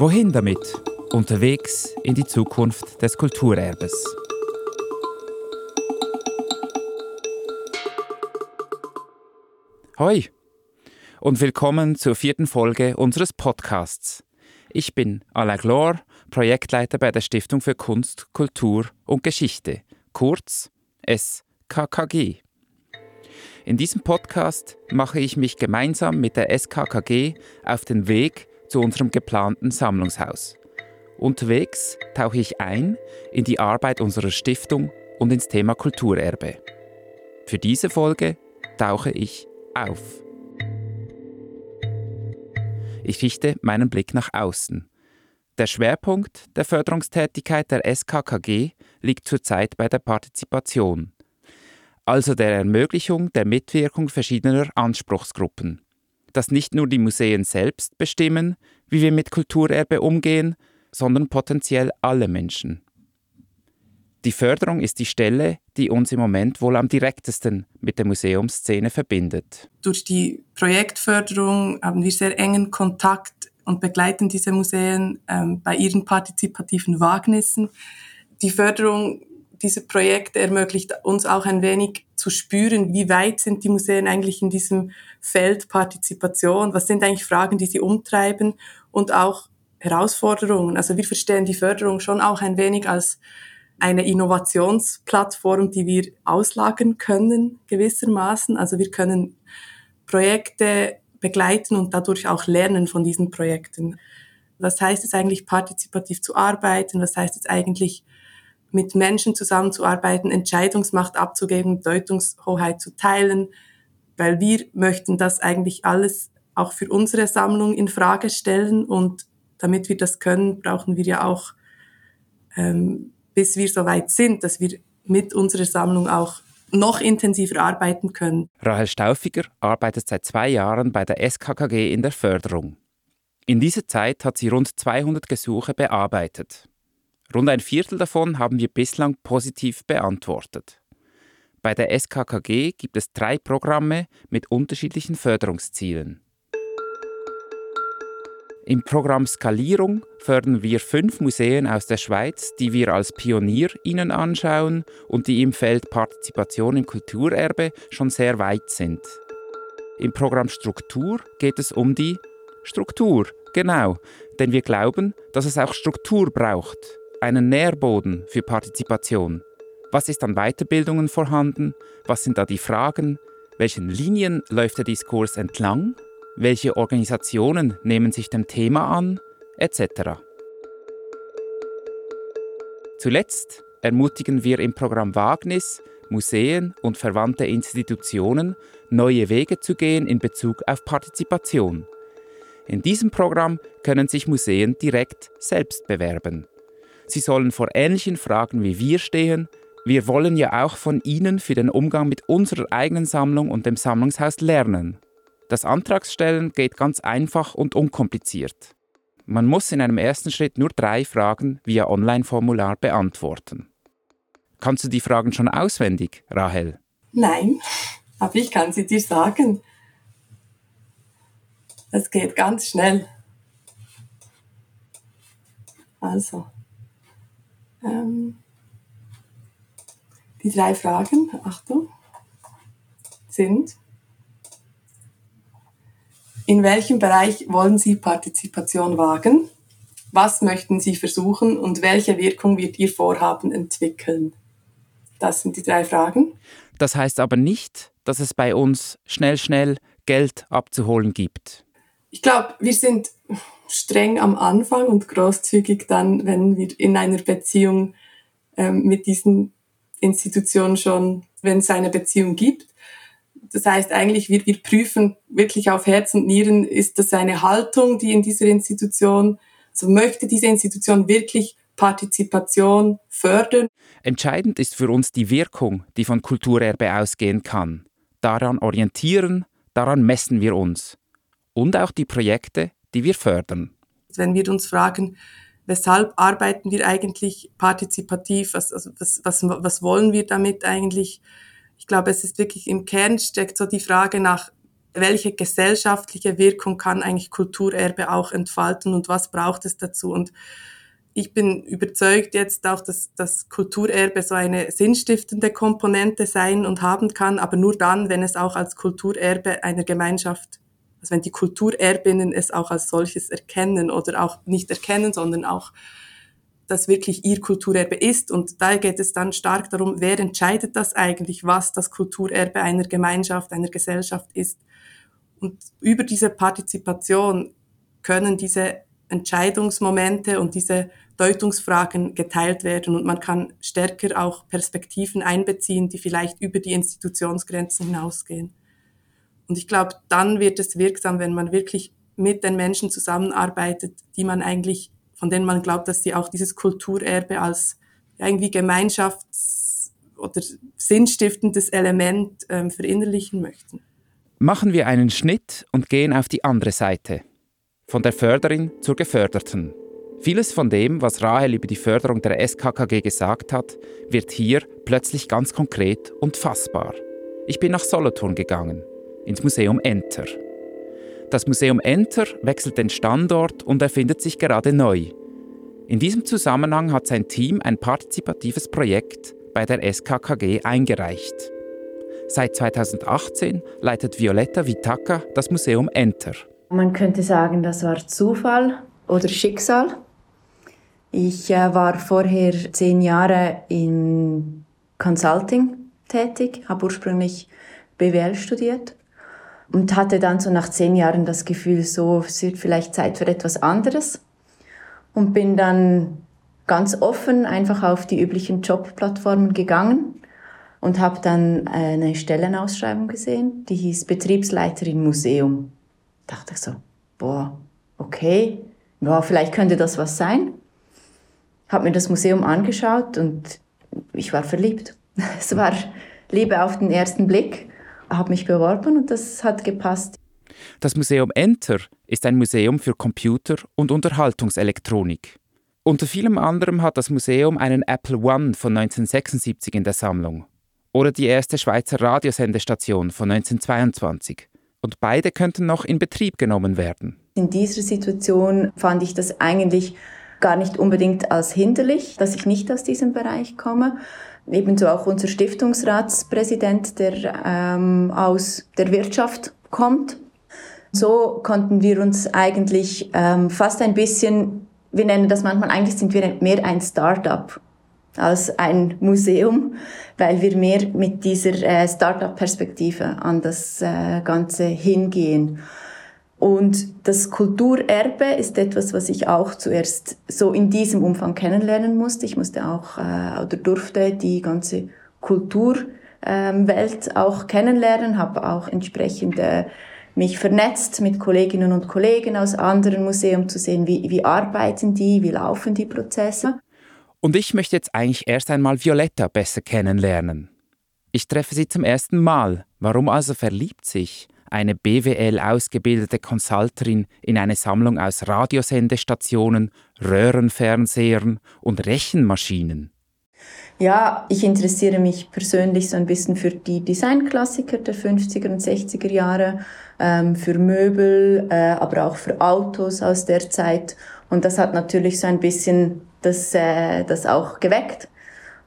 Wohin damit? Unterwegs in die Zukunft des Kulturerbes. Hoi und willkommen zur vierten Folge unseres Podcasts. Ich bin Alain Glor, Projektleiter bei der Stiftung für Kunst, Kultur und Geschichte, kurz SKKG. In diesem Podcast mache ich mich gemeinsam mit der SKKG auf den Weg zu unserem geplanten Sammlungshaus. Unterwegs tauche ich ein in die Arbeit unserer Stiftung und ins Thema Kulturerbe. Für diese Folge tauche ich auf. Ich richte meinen Blick nach außen. Der Schwerpunkt der Förderungstätigkeit der SKKG liegt zurzeit bei der Partizipation, also der Ermöglichung der Mitwirkung verschiedener Anspruchsgruppen. Dass nicht nur die Museen selbst bestimmen, wie wir mit Kulturerbe umgehen, sondern potenziell alle Menschen. Die Förderung ist die Stelle, die uns im Moment wohl am direktesten mit der Museumsszene verbindet. Durch die Projektförderung haben wir sehr engen Kontakt und begleiten diese Museen ähm, bei ihren partizipativen Wagnissen. Die Förderung dieser Projekte ermöglicht uns auch ein wenig zu spüren, wie weit sind die Museen eigentlich in diesem Feld Partizipation, was sind eigentlich Fragen, die sie umtreiben und auch Herausforderungen. Also wir verstehen die Förderung schon auch ein wenig als eine Innovationsplattform, die wir auslagern können, gewissermaßen. Also wir können Projekte begleiten und dadurch auch lernen von diesen Projekten. Was heißt es eigentlich, partizipativ zu arbeiten? Was heißt es eigentlich, mit Menschen zusammenzuarbeiten, Entscheidungsmacht abzugeben, Deutungshoheit zu teilen? Weil wir möchten das eigentlich alles auch für unsere Sammlung in Frage stellen und damit wir das können, brauchen wir ja auch ähm, bis wir so weit sind, dass wir mit unserer Sammlung auch noch intensiver arbeiten können. Rahel Staufiger arbeitet seit zwei Jahren bei der SKKG in der Förderung. In dieser Zeit hat sie rund 200 Gesuche bearbeitet. Rund ein Viertel davon haben wir bislang positiv beantwortet. Bei der SKKG gibt es drei Programme mit unterschiedlichen Förderungszielen. Im Programm Skalierung fördern wir fünf Museen aus der Schweiz, die wir als Pionier ihnen anschauen und die im Feld Partizipation im Kulturerbe schon sehr weit sind. Im Programm Struktur geht es um die Struktur, genau, denn wir glauben, dass es auch Struktur braucht, einen Nährboden für Partizipation. Was ist an Weiterbildungen vorhanden? Was sind da die Fragen? Welchen Linien läuft der Diskurs entlang? welche Organisationen nehmen sich dem Thema an, etc. Zuletzt ermutigen wir im Programm Wagnis Museen und verwandte Institutionen, neue Wege zu gehen in Bezug auf Partizipation. In diesem Programm können sich Museen direkt selbst bewerben. Sie sollen vor ähnlichen Fragen wie wir stehen. Wir wollen ja auch von Ihnen für den Umgang mit unserer eigenen Sammlung und dem Sammlungshaus lernen. Das Antragsstellen geht ganz einfach und unkompliziert. Man muss in einem ersten Schritt nur drei Fragen via Online-Formular beantworten. Kannst du die Fragen schon auswendig, Rahel? Nein, aber ich kann sie dir sagen. Es geht ganz schnell. Also, ähm, die drei Fragen, Achtung, sind, in welchem Bereich wollen Sie Partizipation wagen? Was möchten Sie versuchen und welche Wirkung wird Ihr Vorhaben entwickeln? Das sind die drei Fragen. Das heißt aber nicht, dass es bei uns schnell, schnell Geld abzuholen gibt. Ich glaube, wir sind streng am Anfang und großzügig dann, wenn wir in einer Beziehung ähm, mit diesen Institutionen schon, wenn es eine Beziehung gibt. Das heißt eigentlich, wir, wir prüfen wirklich auf Herz und Nieren, ist das eine Haltung, die in dieser Institution, also möchte diese Institution wirklich Partizipation fördern. Entscheidend ist für uns die Wirkung, die von Kulturerbe ausgehen kann. Daran orientieren, daran messen wir uns. Und auch die Projekte, die wir fördern. Wenn wir uns fragen, weshalb arbeiten wir eigentlich partizipativ, was, also was, was, was wollen wir damit eigentlich, ich glaube, es ist wirklich im Kern steckt so die Frage nach welche gesellschaftliche Wirkung kann eigentlich Kulturerbe auch entfalten und was braucht es dazu? Und ich bin überzeugt jetzt auch, dass das Kulturerbe so eine sinnstiftende Komponente sein und haben kann, aber nur dann, wenn es auch als Kulturerbe einer Gemeinschaft, also wenn die Kulturerbinnen es auch als solches erkennen oder auch nicht erkennen, sondern auch das wirklich ihr Kulturerbe ist. Und da geht es dann stark darum, wer entscheidet das eigentlich, was das Kulturerbe einer Gemeinschaft, einer Gesellschaft ist. Und über diese Partizipation können diese Entscheidungsmomente und diese Deutungsfragen geteilt werden und man kann stärker auch Perspektiven einbeziehen, die vielleicht über die Institutionsgrenzen hinausgehen. Und ich glaube, dann wird es wirksam, wenn man wirklich mit den Menschen zusammenarbeitet, die man eigentlich, von denen man glaubt, dass sie auch dieses Kulturerbe als irgendwie Gemeinschafts- oder sinnstiftendes Element ähm, verinnerlichen möchten. Machen wir einen Schnitt und gehen auf die andere Seite von der Förderin zur Geförderten. Vieles von dem, was Rahel über die Förderung der SKKG gesagt hat, wird hier plötzlich ganz konkret und fassbar. Ich bin nach Solothurn gegangen, ins Museum Enter. Das Museum Enter wechselt den Standort und erfindet sich gerade neu. In diesem Zusammenhang hat sein Team ein partizipatives Projekt bei der SKKG eingereicht. Seit 2018 leitet Violetta Vitaka das Museum Enter. Man könnte sagen, das war Zufall oder Schicksal. Ich äh, war vorher zehn Jahre in Consulting tätig, habe ursprünglich BWL studiert und hatte dann so nach zehn Jahren das Gefühl, so es wird vielleicht Zeit für etwas anderes und bin dann ganz offen einfach auf die üblichen Jobplattformen gegangen und habe dann eine Stellenausschreibung gesehen, die hieß Betriebsleiterin Museum dachte ich so, boah, okay, ja, vielleicht könnte das was sein. Habe mir das Museum angeschaut und ich war verliebt. Es war Liebe auf den ersten Blick. Habe mich beworben und das hat gepasst. Das Museum Enter ist ein Museum für Computer- und Unterhaltungselektronik. Unter vielem anderem hat das Museum einen Apple One von 1976 in der Sammlung oder die erste Schweizer Radiosendestation von 1922 und beide könnten noch in Betrieb genommen werden. In dieser Situation fand ich das eigentlich gar nicht unbedingt als hinderlich, dass ich nicht aus diesem Bereich komme. Ebenso auch unser Stiftungsratspräsident, der ähm, aus der Wirtschaft kommt. So konnten wir uns eigentlich ähm, fast ein bisschen, wir nennen das manchmal, eigentlich sind wir mehr ein Start-up als ein Museum, weil wir mehr mit dieser äh, Startup-Perspektive an das äh, Ganze hingehen. Und das Kulturerbe ist etwas, was ich auch zuerst so in diesem Umfang kennenlernen musste. Ich musste auch äh, oder durfte die ganze Kulturwelt ähm, auch kennenlernen, habe auch entsprechend äh, mich vernetzt mit Kolleginnen und Kollegen aus anderen Museen, um zu sehen, wie, wie arbeiten die, wie laufen die Prozesse. Und ich möchte jetzt eigentlich erst einmal Violetta besser kennenlernen. Ich treffe sie zum ersten Mal. Warum also verliebt sich eine BWL ausgebildete Consulterin in eine Sammlung aus Radiosendestationen, Röhrenfernsehern und Rechenmaschinen? Ja, ich interessiere mich persönlich so ein bisschen für die Designklassiker der 50er und 60er Jahre, ähm, für Möbel, äh, aber auch für Autos aus der Zeit. Und das hat natürlich so ein bisschen das, äh, das auch geweckt.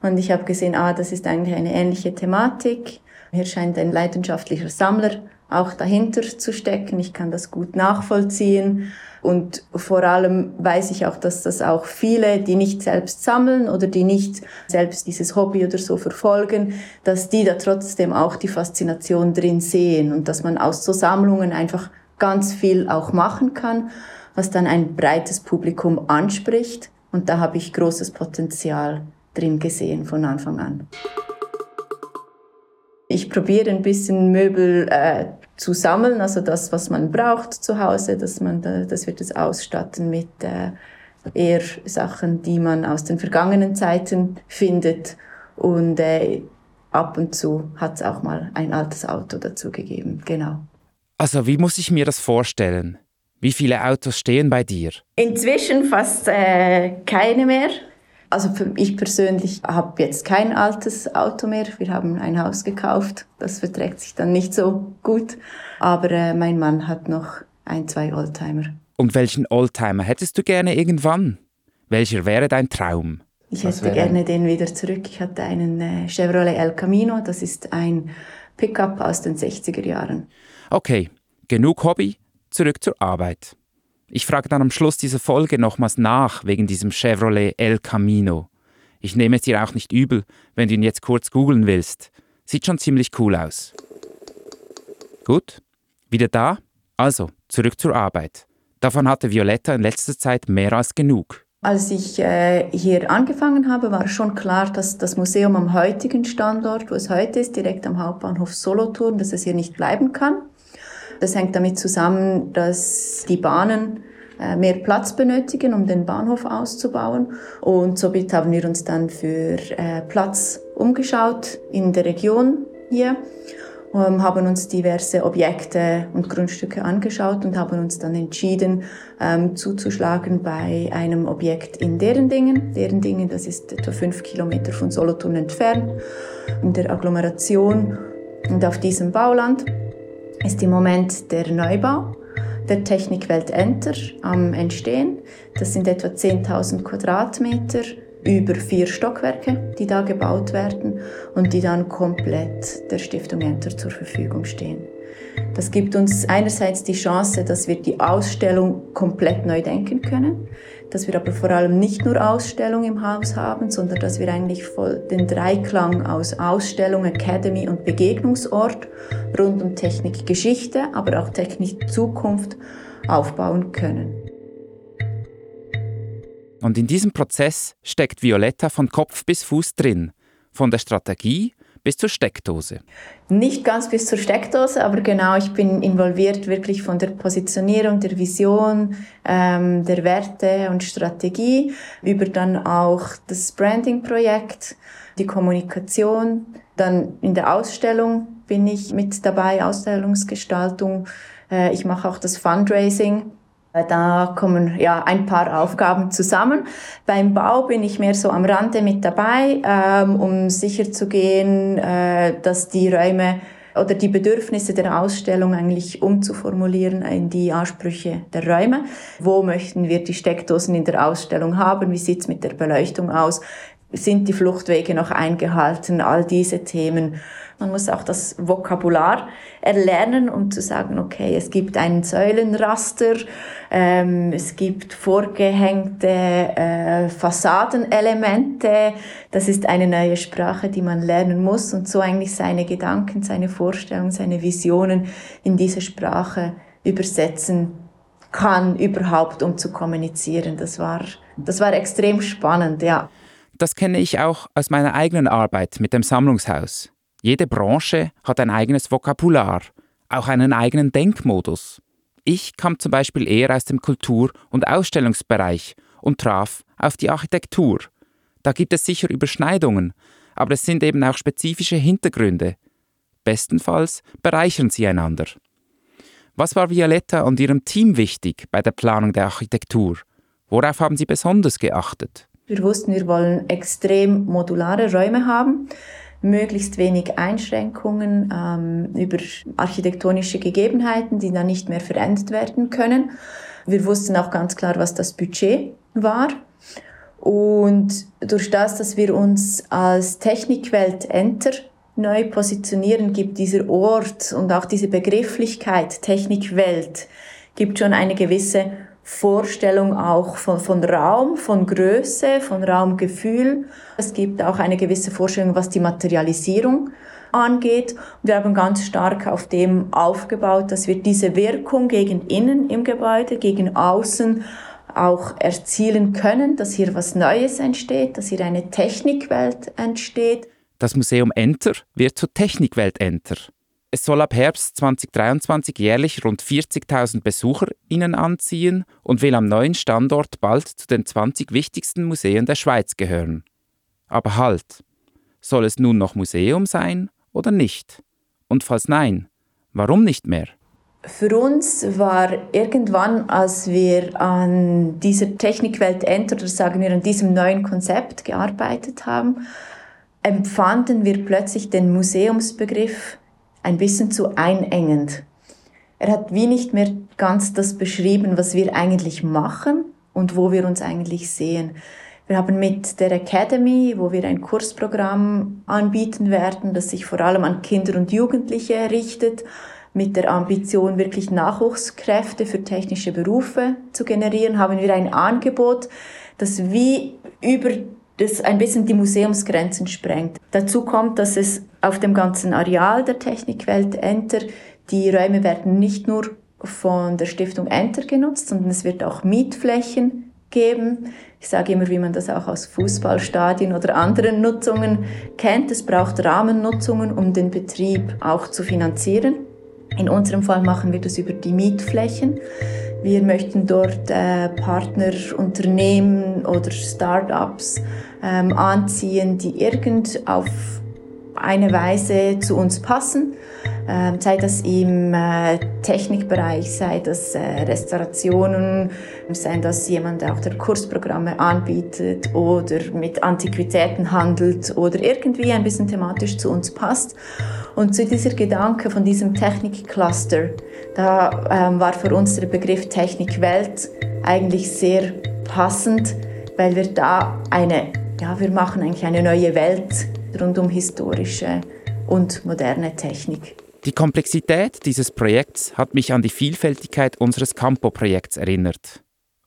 Und ich habe gesehen, ah, das ist eigentlich eine ähnliche Thematik. Hier scheint ein leidenschaftlicher Sammler auch dahinter zu stecken. Ich kann das gut nachvollziehen. Und vor allem weiß ich auch, dass das auch viele, die nicht selbst sammeln oder die nicht selbst dieses Hobby oder so verfolgen, dass die da trotzdem auch die Faszination drin sehen und dass man aus so Sammlungen einfach ganz viel auch machen kann, was dann ein breites Publikum anspricht und da habe ich großes Potenzial drin gesehen von Anfang an. Ich probiere ein bisschen Möbel äh, zu sammeln, also das, was man braucht zu Hause, dass man da, das wird es ausstatten mit äh, eher Sachen, die man aus den vergangenen Zeiten findet und äh, ab und zu hat es auch mal ein altes Auto dazu gegeben, genau. Also wie muss ich mir das vorstellen? Wie viele Autos stehen bei dir? Inzwischen fast äh, keine mehr. Also ich persönlich habe jetzt kein altes Auto mehr. Wir haben ein Haus gekauft. Das verträgt sich dann nicht so gut. Aber äh, mein Mann hat noch ein, zwei Oldtimer. Und welchen Oldtimer hättest du gerne irgendwann? Welcher wäre dein Traum? Ich hätte gerne den wieder zurück. Ich hatte einen äh, Chevrolet El Camino. Das ist ein Pickup aus den 60er Jahren. Okay, genug Hobby, zurück zur Arbeit. Ich frage dann am Schluss dieser Folge nochmals nach wegen diesem Chevrolet El Camino. Ich nehme es dir auch nicht übel, wenn du ihn jetzt kurz googeln willst. Sieht schon ziemlich cool aus. Gut, wieder da? Also, zurück zur Arbeit. Davon hatte Violetta in letzter Zeit mehr als genug. Als ich äh, hier angefangen habe, war schon klar, dass das Museum am heutigen Standort, wo es heute ist, direkt am Hauptbahnhof Solothurn, dass es hier nicht bleiben kann. Das hängt damit zusammen, dass die Bahnen äh, mehr Platz benötigen, um den Bahnhof auszubauen. Und somit haben wir uns dann für äh, Platz umgeschaut in der Region hier ähm, haben uns diverse Objekte und Grundstücke angeschaut und haben uns dann entschieden, ähm, zuzuschlagen bei einem Objekt in Derendingen. Derendingen, das ist etwa fünf Kilometer von Solothurn entfernt, in der Agglomeration. Und auf diesem Bauland ist im Moment der Neubau der Technikwelt Enter am Entstehen. Das sind etwa 10.000 Quadratmeter über vier Stockwerke, die da gebaut werden und die dann komplett der Stiftung Enter zur Verfügung stehen. Das gibt uns einerseits die Chance, dass wir die Ausstellung komplett neu denken können, dass wir aber vor allem nicht nur Ausstellung im Haus haben, sondern dass wir eigentlich voll den Dreiklang aus Ausstellung, Academy und Begegnungsort rund um Technik Geschichte, aber auch Technik Zukunft aufbauen können. Und in diesem Prozess steckt Violetta von Kopf bis Fuß drin, von der Strategie bis zur Steckdose. Nicht ganz bis zur Steckdose, aber genau, ich bin involviert wirklich von der Positionierung, der Vision, ähm, der Werte und Strategie, über dann auch das Branding-Projekt, die Kommunikation. Dann in der Ausstellung bin ich mit dabei, Ausstellungsgestaltung. Äh, ich mache auch das Fundraising da kommen ja ein paar Aufgaben zusammen. Beim Bau bin ich mehr so am Rande mit dabei, ähm, um sicherzugehen, äh, dass die Räume oder die Bedürfnisse der Ausstellung eigentlich umzuformulieren in die Ansprüche der Räume. Wo möchten wir die Steckdosen in der Ausstellung haben? Wie sieht's mit der Beleuchtung aus? Sind die Fluchtwege noch eingehalten? All diese Themen. Man muss auch das Vokabular erlernen, um zu sagen, okay, es gibt einen Säulenraster, ähm, es gibt vorgehängte äh, Fassadenelemente. Das ist eine neue Sprache, die man lernen muss und so eigentlich seine Gedanken, seine Vorstellungen, seine Visionen in diese Sprache übersetzen kann überhaupt, um zu kommunizieren. Das war, das war extrem spannend, ja. Das kenne ich auch aus meiner eigenen Arbeit mit dem Sammlungshaus. Jede Branche hat ein eigenes Vokabular, auch einen eigenen Denkmodus. Ich kam zum Beispiel eher aus dem Kultur- und Ausstellungsbereich und traf auf die Architektur. Da gibt es sicher Überschneidungen, aber es sind eben auch spezifische Hintergründe. Bestenfalls bereichern sie einander. Was war Violetta und ihrem Team wichtig bei der Planung der Architektur? Worauf haben sie besonders geachtet? Wir wussten, wir wollen extrem modulare Räume haben möglichst wenig Einschränkungen ähm, über architektonische Gegebenheiten, die dann nicht mehr verändert werden können. Wir wussten auch ganz klar, was das Budget war. Und durch das, dass wir uns als Technikwelt Enter neu positionieren, gibt dieser Ort und auch diese Begrifflichkeit Technikwelt gibt schon eine gewisse Vorstellung auch von, von Raum, von Größe, von Raumgefühl. Es gibt auch eine gewisse Vorstellung, was die Materialisierung angeht. Wir haben ganz stark auf dem aufgebaut, dass wir diese Wirkung gegen innen im Gebäude, gegen außen auch erzielen können, dass hier was Neues entsteht, dass hier eine Technikwelt entsteht. Das Museum Enter wird zur Technikwelt Enter. Es soll ab Herbst 2023 jährlich rund 40.000 BesucherInnen anziehen und will am neuen Standort bald zu den 20 wichtigsten Museen der Schweiz gehören. Aber halt, soll es nun noch Museum sein oder nicht? Und falls nein, warum nicht mehr? Für uns war irgendwann, als wir an dieser Technikwelt Enter oder sagen wir an diesem neuen Konzept gearbeitet haben, empfanden wir plötzlich den Museumsbegriff ein bisschen zu einengend. Er hat wie nicht mehr ganz das beschrieben, was wir eigentlich machen und wo wir uns eigentlich sehen. Wir haben mit der Academy, wo wir ein Kursprogramm anbieten werden, das sich vor allem an Kinder und Jugendliche richtet, mit der Ambition, wirklich Nachwuchskräfte für technische Berufe zu generieren, haben wir ein Angebot, das wie über das ein bisschen die Museumsgrenzen sprengt. Dazu kommt, dass es auf dem ganzen Areal der Technikwelt Enter, die Räume werden nicht nur von der Stiftung Enter genutzt, sondern es wird auch Mietflächen geben. Ich sage immer, wie man das auch aus Fußballstadien oder anderen Nutzungen kennt. Es braucht Rahmennutzungen, um den Betrieb auch zu finanzieren. In unserem Fall machen wir das über die Mietflächen. Wir möchten dort äh, Partnerunternehmen oder Startups ähm, anziehen, die irgend auf eine Weise zu uns passen. Ähm, sei das im äh, Technikbereich, sei das äh, Restaurationen, sei das jemand, der auch der Kursprogramme anbietet oder mit Antiquitäten handelt oder irgendwie ein bisschen thematisch zu uns passt. Und zu dieser Gedanke von diesem Technikcluster, da ähm, war für uns der Begriff Technikwelt eigentlich sehr passend, weil wir da eine, ja, wir machen eigentlich eine neue Welt rund um historische und moderne Technik. Die Komplexität dieses Projekts hat mich an die Vielfältigkeit unseres Campo-Projekts erinnert.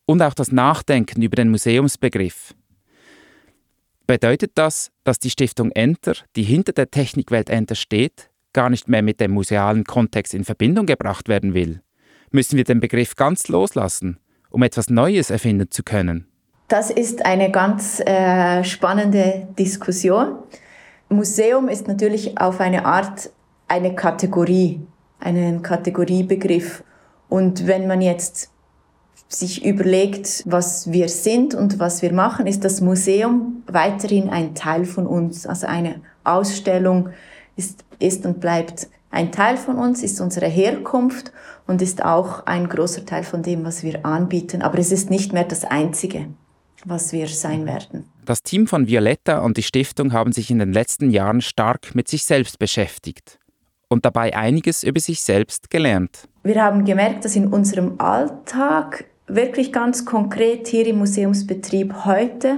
Und auch das Nachdenken über den Museumsbegriff. Bedeutet das, dass die Stiftung Enter, die hinter der Technikwelt Enter steht, gar nicht mehr mit dem musealen Kontext in Verbindung gebracht werden will? Müssen wir den Begriff ganz loslassen, um etwas Neues erfinden zu können? Das ist eine ganz äh, spannende Diskussion. Museum ist natürlich auf eine Art eine Kategorie, einen Kategoriebegriff. Und wenn man jetzt sich überlegt, was wir sind und was wir machen, ist das Museum weiterhin ein Teil von uns. Also eine Ausstellung ist, ist und bleibt ein Teil von uns, ist unsere Herkunft und ist auch ein großer Teil von dem, was wir anbieten. Aber es ist nicht mehr das Einzige, was wir sein werden. Das Team von Violetta und die Stiftung haben sich in den letzten Jahren stark mit sich selbst beschäftigt und dabei einiges über sich selbst gelernt. Wir haben gemerkt, dass in unserem Alltag wirklich ganz konkret hier im Museumsbetrieb heute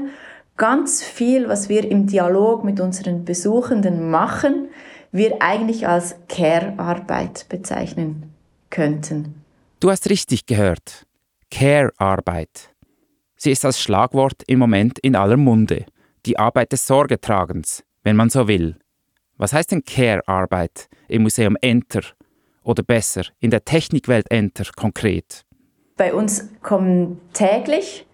ganz viel, was wir im Dialog mit unseren Besuchenden machen, wir eigentlich als Care-Arbeit bezeichnen könnten. Du hast richtig gehört. Care-Arbeit. Sie ist als Schlagwort im Moment in aller Munde. Die Arbeit des Sorgetragens, wenn man so will. Was heißt denn Care-Arbeit im Museum Enter oder besser in der Technikwelt Enter konkret? Bei uns kommen täglich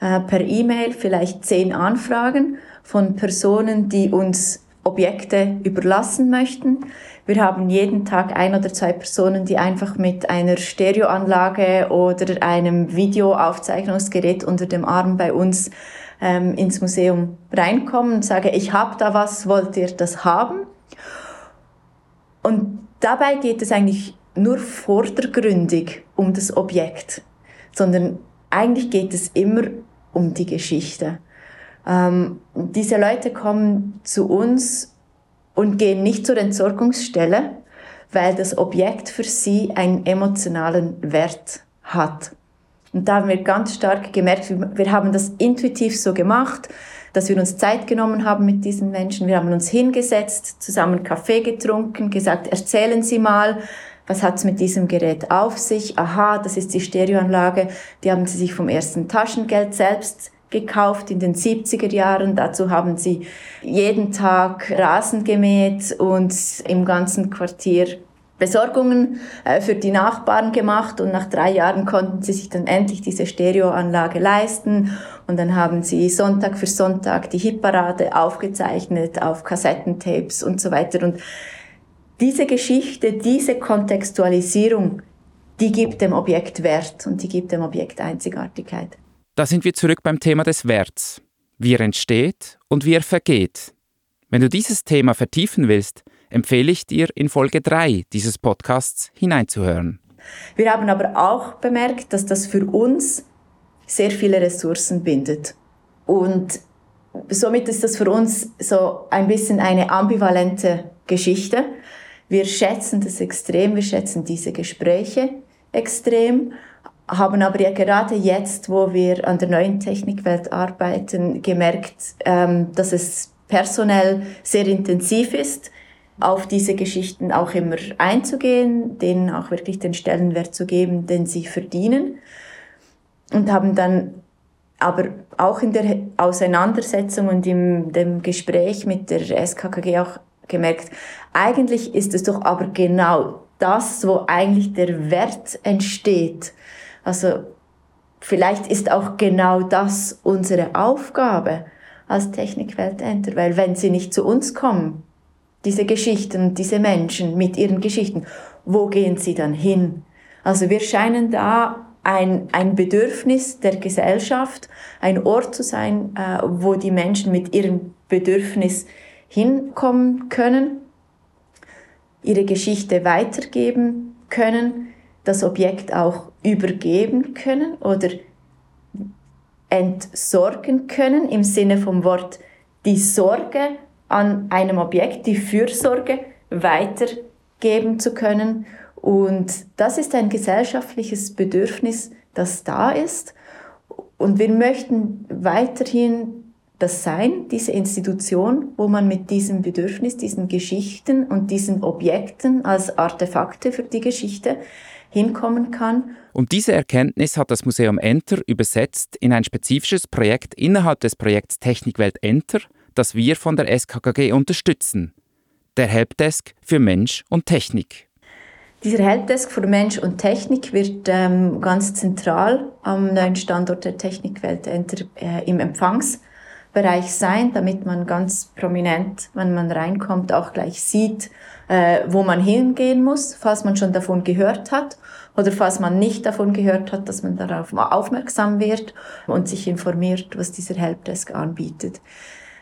äh, per E-Mail vielleicht zehn Anfragen von Personen, die uns Objekte überlassen möchten. Wir haben jeden Tag ein oder zwei Personen, die einfach mit einer Stereoanlage oder einem Videoaufzeichnungsgerät unter dem Arm bei uns ähm, ins Museum reinkommen und sagen, ich habe da was, wollt ihr das haben? Und dabei geht es eigentlich nur vordergründig um das Objekt, sondern eigentlich geht es immer um die Geschichte. Ähm, diese Leute kommen zu uns und gehen nicht zur Entsorgungsstelle, weil das Objekt für sie einen emotionalen Wert hat. Und da haben wir ganz stark gemerkt, wir haben das intuitiv so gemacht dass wir uns Zeit genommen haben mit diesen Menschen. Wir haben uns hingesetzt, zusammen Kaffee getrunken, gesagt, erzählen Sie mal, was hat es mit diesem Gerät auf sich? Aha, das ist die Stereoanlage. Die haben Sie sich vom ersten Taschengeld selbst gekauft in den 70er Jahren. Dazu haben sie jeden Tag Rasen gemäht und im ganzen Quartier Besorgungen äh, für die Nachbarn gemacht und nach drei Jahren konnten sie sich dann endlich diese Stereoanlage leisten und dann haben sie Sonntag für Sonntag die Hitparade aufgezeichnet auf Kassettentapes und so weiter und diese Geschichte, diese Kontextualisierung, die gibt dem Objekt Wert und die gibt dem Objekt Einzigartigkeit. Da sind wir zurück beim Thema des Werts. Wie er entsteht und wie er vergeht. Wenn du dieses Thema vertiefen willst, empfehle ich dir, in Folge 3 dieses Podcasts hineinzuhören. Wir haben aber auch bemerkt, dass das für uns sehr viele Ressourcen bindet. Und somit ist das für uns so ein bisschen eine ambivalente Geschichte. Wir schätzen das extrem, wir schätzen diese Gespräche extrem, haben aber ja gerade jetzt, wo wir an der neuen Technikwelt arbeiten, gemerkt, ähm, dass es personell sehr intensiv ist, auf diese Geschichten auch immer einzugehen, denen auch wirklich den Stellenwert zu geben, den sie verdienen. Und haben dann aber auch in der Auseinandersetzung und im dem Gespräch mit der SKKG auch gemerkt, eigentlich ist es doch aber genau das, wo eigentlich der Wert entsteht. Also vielleicht ist auch genau das unsere Aufgabe als Technikweltenter, weil wenn sie nicht zu uns kommen, diese Geschichten, diese Menschen mit ihren Geschichten, wo gehen sie dann hin? Also wir scheinen da ein, ein Bedürfnis der Gesellschaft, ein Ort zu sein, äh, wo die Menschen mit ihrem Bedürfnis hinkommen können, ihre Geschichte weitergeben können, das Objekt auch übergeben können oder entsorgen können im Sinne vom Wort die Sorge an einem Objekt, die Fürsorge weitergeben zu können. Und das ist ein gesellschaftliches Bedürfnis, das da ist. Und wir möchten weiterhin das sein, diese Institution, wo man mit diesem Bedürfnis, diesen Geschichten und diesen Objekten als Artefakte für die Geschichte hinkommen kann. Und diese Erkenntnis hat das Museum Enter übersetzt in ein spezifisches Projekt innerhalb des Projekts Technikwelt Enter, das wir von der SKKG unterstützen. Der Helpdesk für Mensch und Technik. Dieser Helpdesk für Mensch und Technik wird ähm, ganz zentral am neuen Standort der Technikwelt äh, im Empfangs Bereich sein, damit man ganz prominent, wenn man reinkommt, auch gleich sieht, äh, wo man hingehen muss, falls man schon davon gehört hat oder falls man nicht davon gehört hat, dass man darauf aufmerksam wird und sich informiert, was dieser Helpdesk anbietet.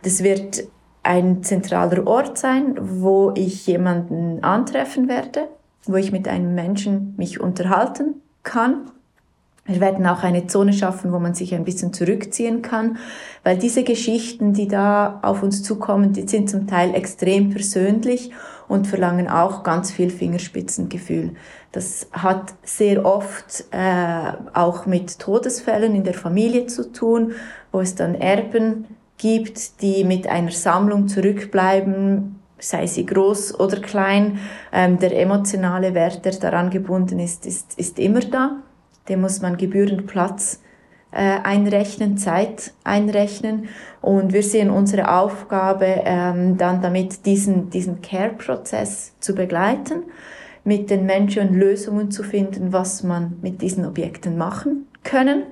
Das wird ein zentraler Ort sein, wo ich jemanden antreffen werde, wo ich mit einem Menschen mich unterhalten kann wir werden auch eine Zone schaffen, wo man sich ein bisschen zurückziehen kann, weil diese Geschichten, die da auf uns zukommen, die sind zum Teil extrem persönlich und verlangen auch ganz viel Fingerspitzengefühl. Das hat sehr oft äh, auch mit Todesfällen in der Familie zu tun, wo es dann Erben gibt, die mit einer Sammlung zurückbleiben, sei sie groß oder klein. Ähm, der emotionale Wert, der daran gebunden ist, ist, ist immer da dem muss man gebührend Platz äh, einrechnen, Zeit einrechnen. Und wir sehen unsere Aufgabe ähm, dann damit, diesen, diesen Care-Prozess zu begleiten, mit den Menschen Lösungen zu finden, was man mit diesen Objekten machen können.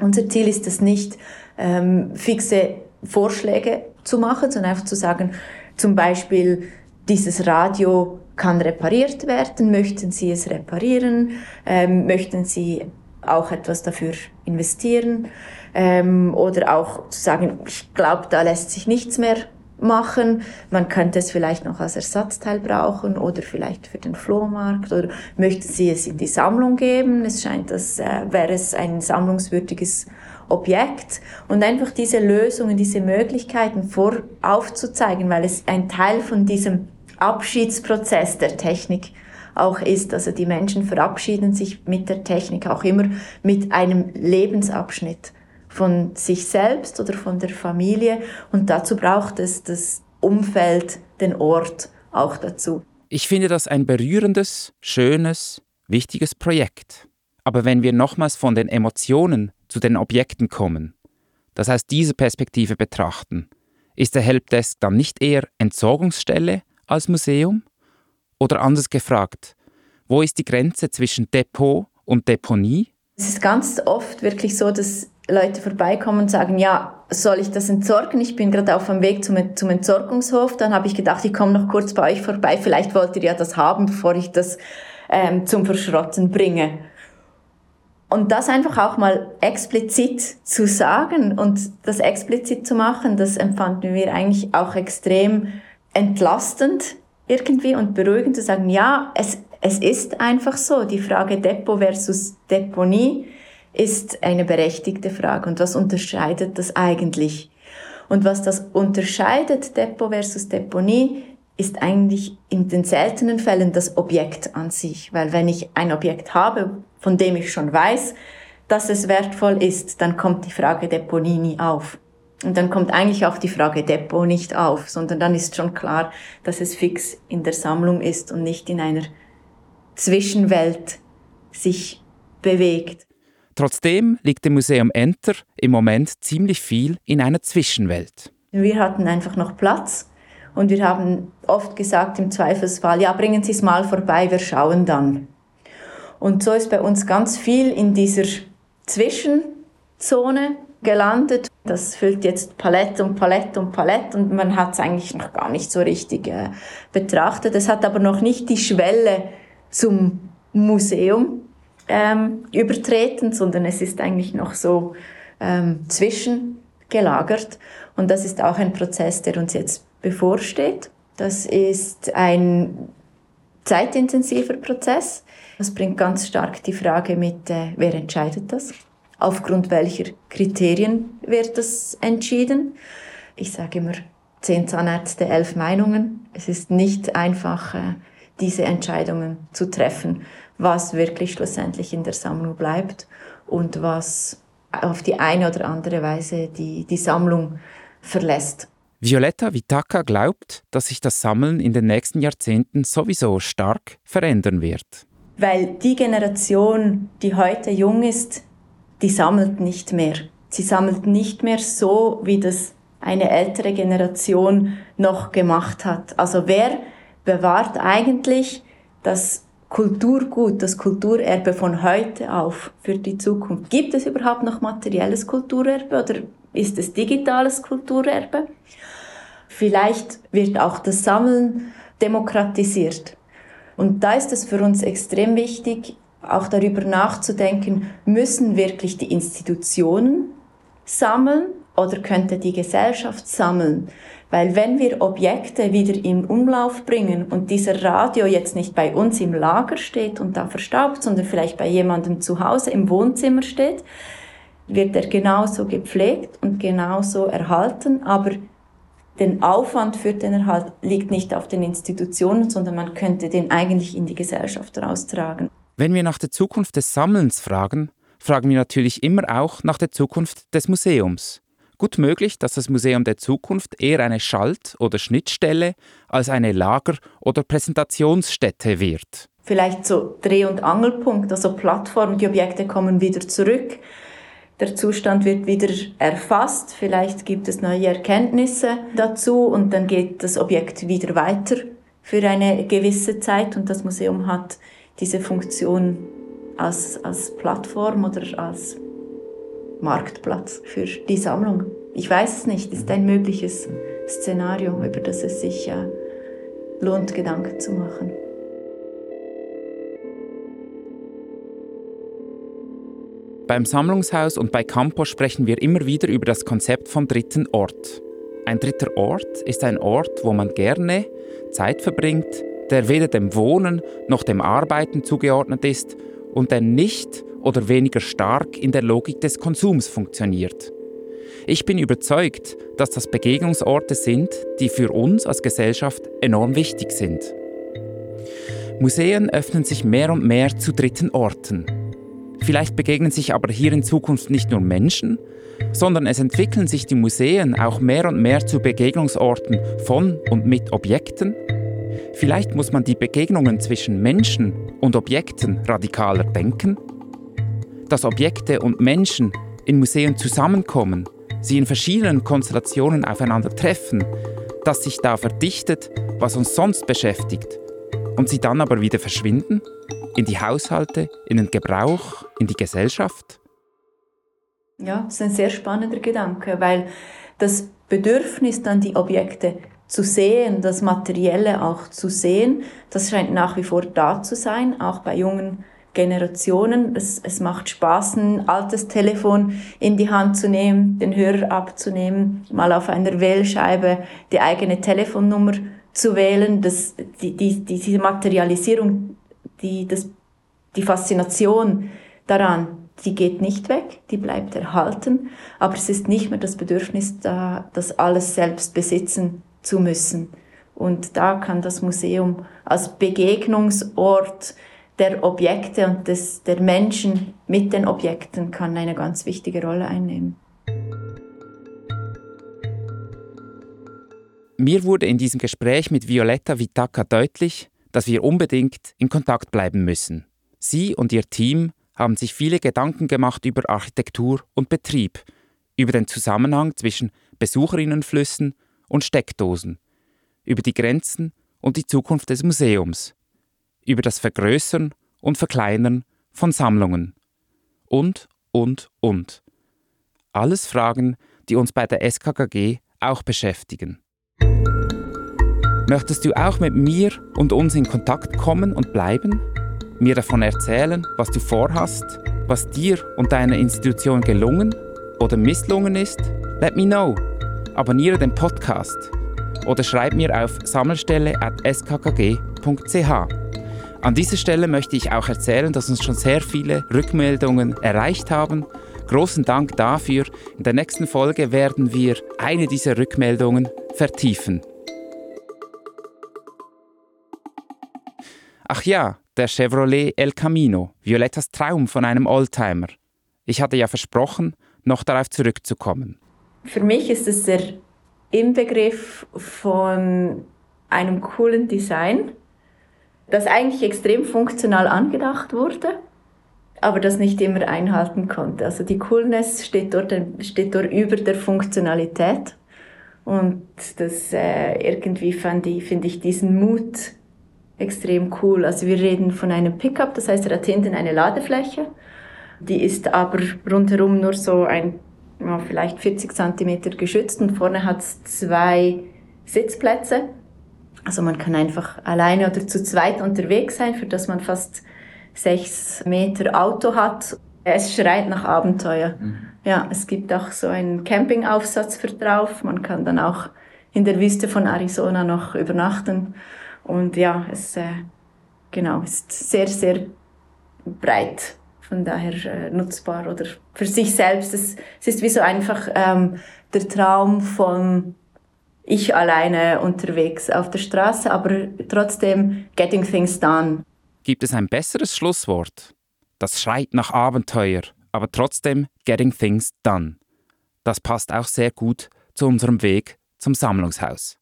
Unser Ziel ist es nicht, ähm, fixe Vorschläge zu machen, sondern einfach zu sagen, zum Beispiel, dieses Radio kann repariert werden. Möchten Sie es reparieren? Ähm, möchten Sie auch etwas dafür investieren? Ähm, oder auch zu sagen, ich glaube, da lässt sich nichts mehr machen. Man könnte es vielleicht noch als Ersatzteil brauchen oder vielleicht für den Flohmarkt oder möchten Sie es in die Sammlung geben? Es scheint, als äh, wäre es ein sammlungswürdiges Objekt und einfach diese Lösungen, diese Möglichkeiten vor aufzuzeigen, weil es ein Teil von diesem Abschiedsprozess der Technik auch ist. Also die Menschen verabschieden sich mit der Technik auch immer mit einem Lebensabschnitt von sich selbst oder von der Familie. Und dazu braucht es das Umfeld, den Ort auch dazu. Ich finde das ein berührendes, schönes, wichtiges Projekt. Aber wenn wir nochmals von den Emotionen zu den Objekten kommen, das heißt diese Perspektive betrachten, ist der Helpdesk dann nicht eher Entsorgungsstelle als Museum? Oder anders gefragt, wo ist die Grenze zwischen Depot und Deponie? Es ist ganz oft wirklich so, dass Leute vorbeikommen und sagen, ja, soll ich das entsorgen? Ich bin gerade auf dem Weg zum, zum Entsorgungshof. Dann habe ich gedacht, ich komme noch kurz bei euch vorbei. Vielleicht wollt ihr ja das haben, bevor ich das ähm, zum Verschrotten bringe. Und das einfach auch mal explizit zu sagen und das explizit zu machen, das empfanden wir eigentlich auch extrem entlastend irgendwie und beruhigend zu sagen, ja, es, Es ist einfach so, die Frage Depot versus Deponie ist eine berechtigte Frage. Und was unterscheidet das eigentlich? Und was das unterscheidet, Depot versus Deponie, ist eigentlich in den seltenen Fällen das Objekt an sich. Weil wenn ich ein Objekt habe, von dem ich schon weiß, dass es wertvoll ist, dann kommt die Frage Deponie nie auf. Und dann kommt eigentlich auch die Frage Depot nicht auf, sondern dann ist schon klar, dass es fix in der Sammlung ist und nicht in einer Zwischenwelt sich bewegt. Trotzdem liegt dem Museum Enter im Moment ziemlich viel in einer Zwischenwelt. Wir hatten einfach noch Platz und wir haben oft gesagt im Zweifelsfall, ja, bringen Sie es mal vorbei, wir schauen dann. Und so ist bei uns ganz viel in dieser Zwischenzone gelandet. Das füllt jetzt Palette und Palette und Palette und man hat es eigentlich noch gar nicht so richtig äh, betrachtet. Es hat aber noch nicht die Schwelle zum Museum ähm, übertreten, sondern es ist eigentlich noch so ähm, zwischengelagert. Und das ist auch ein Prozess, der uns jetzt bevorsteht. Das ist ein zeitintensiver Prozess. Das bringt ganz stark die Frage mit, äh, wer entscheidet das? Aufgrund welcher Kriterien wird das entschieden? Ich sage immer, zehn Zahnärzte, elf Meinungen. Es ist nicht einfach, äh, diese Entscheidungen zu treffen, was wirklich schlussendlich in der Sammlung bleibt und was auf die eine oder andere Weise die, die Sammlung verlässt. Violetta Vitaka glaubt, dass sich das Sammeln in den nächsten Jahrzehnten sowieso stark verändern wird. Weil die Generation, die heute jung ist, die sammelt nicht mehr. Sie sammelt nicht mehr so, wie das eine ältere Generation noch gemacht hat. Also wer bewahrt eigentlich das Kulturgut, das Kulturerbe von heute auf für die Zukunft? Gibt es überhaupt noch materielles Kulturerbe oder ist es digitales Kulturerbe? Vielleicht wird auch das Sammeln demokratisiert. Und da ist es für uns extrem wichtig, auch darüber nachzudenken, müssen wirklich die Institutionen sammeln oder könnte die Gesellschaft sammeln? Weil wenn wir Objekte wieder in Umlauf bringen und dieser Radio jetzt nicht bei uns im Lager steht und da verstaubt, sondern vielleicht bei jemandem zu Hause im Wohnzimmer steht, wird er genauso gepflegt und genauso erhalten, aber den Aufwand für den Erhalt liegt nicht auf den Institutionen, sondern man könnte den eigentlich in die Gesellschaft raustragen. Wenn wir nach der Zukunft des Sammelns fragen, fragen wir natürlich immer auch nach der Zukunft des Museums. Gut möglich, dass das Museum der Zukunft eher eine Schalt- oder Schnittstelle als eine Lager- oder Präsentationsstätte wird. Vielleicht so Dreh- und Angelpunkt, also Plattform, die Objekte kommen wieder zurück. Der Zustand wird wieder erfasst, vielleicht gibt es neue Erkenntnisse dazu und dann geht das Objekt wieder weiter für eine gewisse Zeit und das Museum hat diese Funktion als, als Plattform oder als Marktplatz für die Sammlung. Ich weiß es nicht, ist ein mögliches Szenario, über das es sich äh, lohnt, Gedanken zu machen. Beim Sammlungshaus und bei Campo sprechen wir immer wieder über das Konzept vom dritten Ort. Ein dritter Ort ist ein Ort, wo man gerne Zeit verbringt, der weder dem Wohnen noch dem Arbeiten zugeordnet ist und der nicht oder weniger stark in der Logik des Konsums funktioniert. Ich bin überzeugt, dass das Begegnungsorte sind, die für uns als Gesellschaft enorm wichtig sind. Museen öffnen sich mehr und mehr zu dritten Orten. Vielleicht begegnen sich aber hier in Zukunft nicht nur Menschen, sondern es entwickeln sich die Museen auch mehr und mehr zu Begegnungsorten von und mit Objekten. Vielleicht muss man die Begegnungen zwischen Menschen und Objekten radikaler denken dass Objekte und Menschen in Museen zusammenkommen, sie in verschiedenen Konstellationen aufeinander treffen, dass sich da verdichtet, was uns sonst beschäftigt, und sie dann aber wieder verschwinden? In die Haushalte, in den Gebrauch, in die Gesellschaft? Ja, das ist ein sehr spannender Gedanke, weil das Bedürfnis, dann die Objekte zu sehen, das Materielle auch zu sehen, das scheint nach wie vor da zu sein, auch bei jungen Generationen. Es, es macht Spaß, ein altes Telefon in die Hand zu nehmen, den Hörer abzunehmen, mal auf einer Wählscheibe die eigene Telefonnummer zu wählen. Das, die, die, diese Materialisierung die, das, die Faszination daran, die geht nicht weg, die bleibt erhalten, aber es ist nicht mehr das Bedürfnis da, das alles selbst besitzen zu müssen. Und da kann das Museum als Begegnungsort der Objekte und des, der Menschen mit den Objekten kann eine ganz wichtige Rolle einnehmen. Mir wurde in diesem Gespräch mit Violetta Vitaka deutlich, dass wir unbedingt in Kontakt bleiben müssen. Sie und ihr Team haben sich viele Gedanken gemacht über Architektur und Betrieb, über den Zusammenhang zwischen Besucherinnenflüssen und Steckdosen, über die Grenzen und die Zukunft des Museums, über das Vergrößern und Verkleinern von Sammlungen und, und, und. Alles Fragen, die uns bei der SKKG auch beschäftigen. Möchtest du auch mit mir und uns in Kontakt kommen und bleiben? mir davon erzählen, was du vorhast, was dir und deiner Institution gelungen oder misslungen ist? Let me know. Abonniere den Podcast oder schreib mir auf sammelstelle.skkg.ch. An dieser Stelle möchte ich auch erzählen, dass uns schon sehr viele Rückmeldungen erreicht haben. Großen Dank dafür. In der nächsten Folge werden wir eine dieser Rückmeldungen vertiefen. Ach ja, der Chevrolet El Camino, Violettas Traum von einem Oldtimer. Ich hatte ja versprochen, noch darauf zurückzukommen. Für mich ist es der Inbegriff von einem coolen Design, das eigentlich extrem funktional angedacht wurde, aber das nicht immer einhalten konnte. Also die Coolness steht dort, steht dort über der Funktionalität. Und das äh, irgendwie fand ich, finde ich diesen Mut extrem cool. Also wir reden von einem Pickup, das heißt, er hat hinten eine Ladefläche. Die ist aber rundherum nur so ein, ja, vielleicht 40 cm geschützt und vorne hat es zwei Sitzplätze. Also man kann einfach alleine oder zu zweit unterwegs sein, für das man fast sechs Meter Auto hat. Es schreit nach Abenteuer. Mhm. Ja, es gibt auch so einen Campingaufsatz für drauf. Man kann dann auch in der Wüste von Arizona noch übernachten. Und ja, es äh, genau, ist sehr, sehr breit von daher äh, nutzbar oder für sich selbst. Es, es ist wie so einfach ähm, der Traum von ich alleine unterwegs auf der Straße, aber trotzdem getting things done. Gibt es ein besseres Schlusswort? Das schreit nach Abenteuer, aber trotzdem getting things done. Das passt auch sehr gut zu unserem Weg zum Sammlungshaus.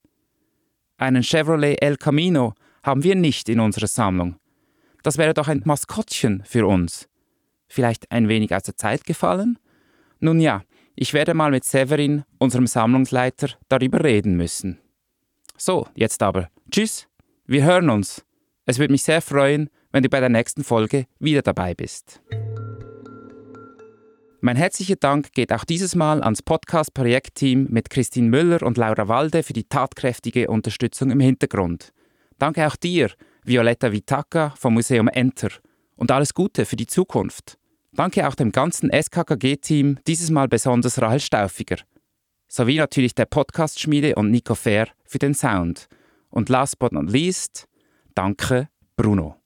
Einen Chevrolet El Camino haben wir nicht in unserer Sammlung. Das wäre doch ein Maskottchen für uns. Vielleicht ein wenig aus der Zeit gefallen? Nun ja, ich werde mal mit Severin, unserem Sammlungsleiter, darüber reden müssen. So, jetzt aber. Tschüss, wir hören uns. Es würde mich sehr freuen, wenn du bei der nächsten Folge wieder dabei bist. Mein herzlicher Dank geht auch dieses Mal ans Podcast-Projektteam mit Christine Müller und Laura Walde für die tatkräftige Unterstützung im Hintergrund. Danke auch dir, Violetta Vitaka vom Museum Enter. Und alles Gute für die Zukunft. Danke auch dem ganzen SKKG-Team, dieses Mal besonders Rahel Staufiger. Sowie natürlich der Podcast-Schmiede und Nico Fair für den Sound. Und last but not least, danke Bruno.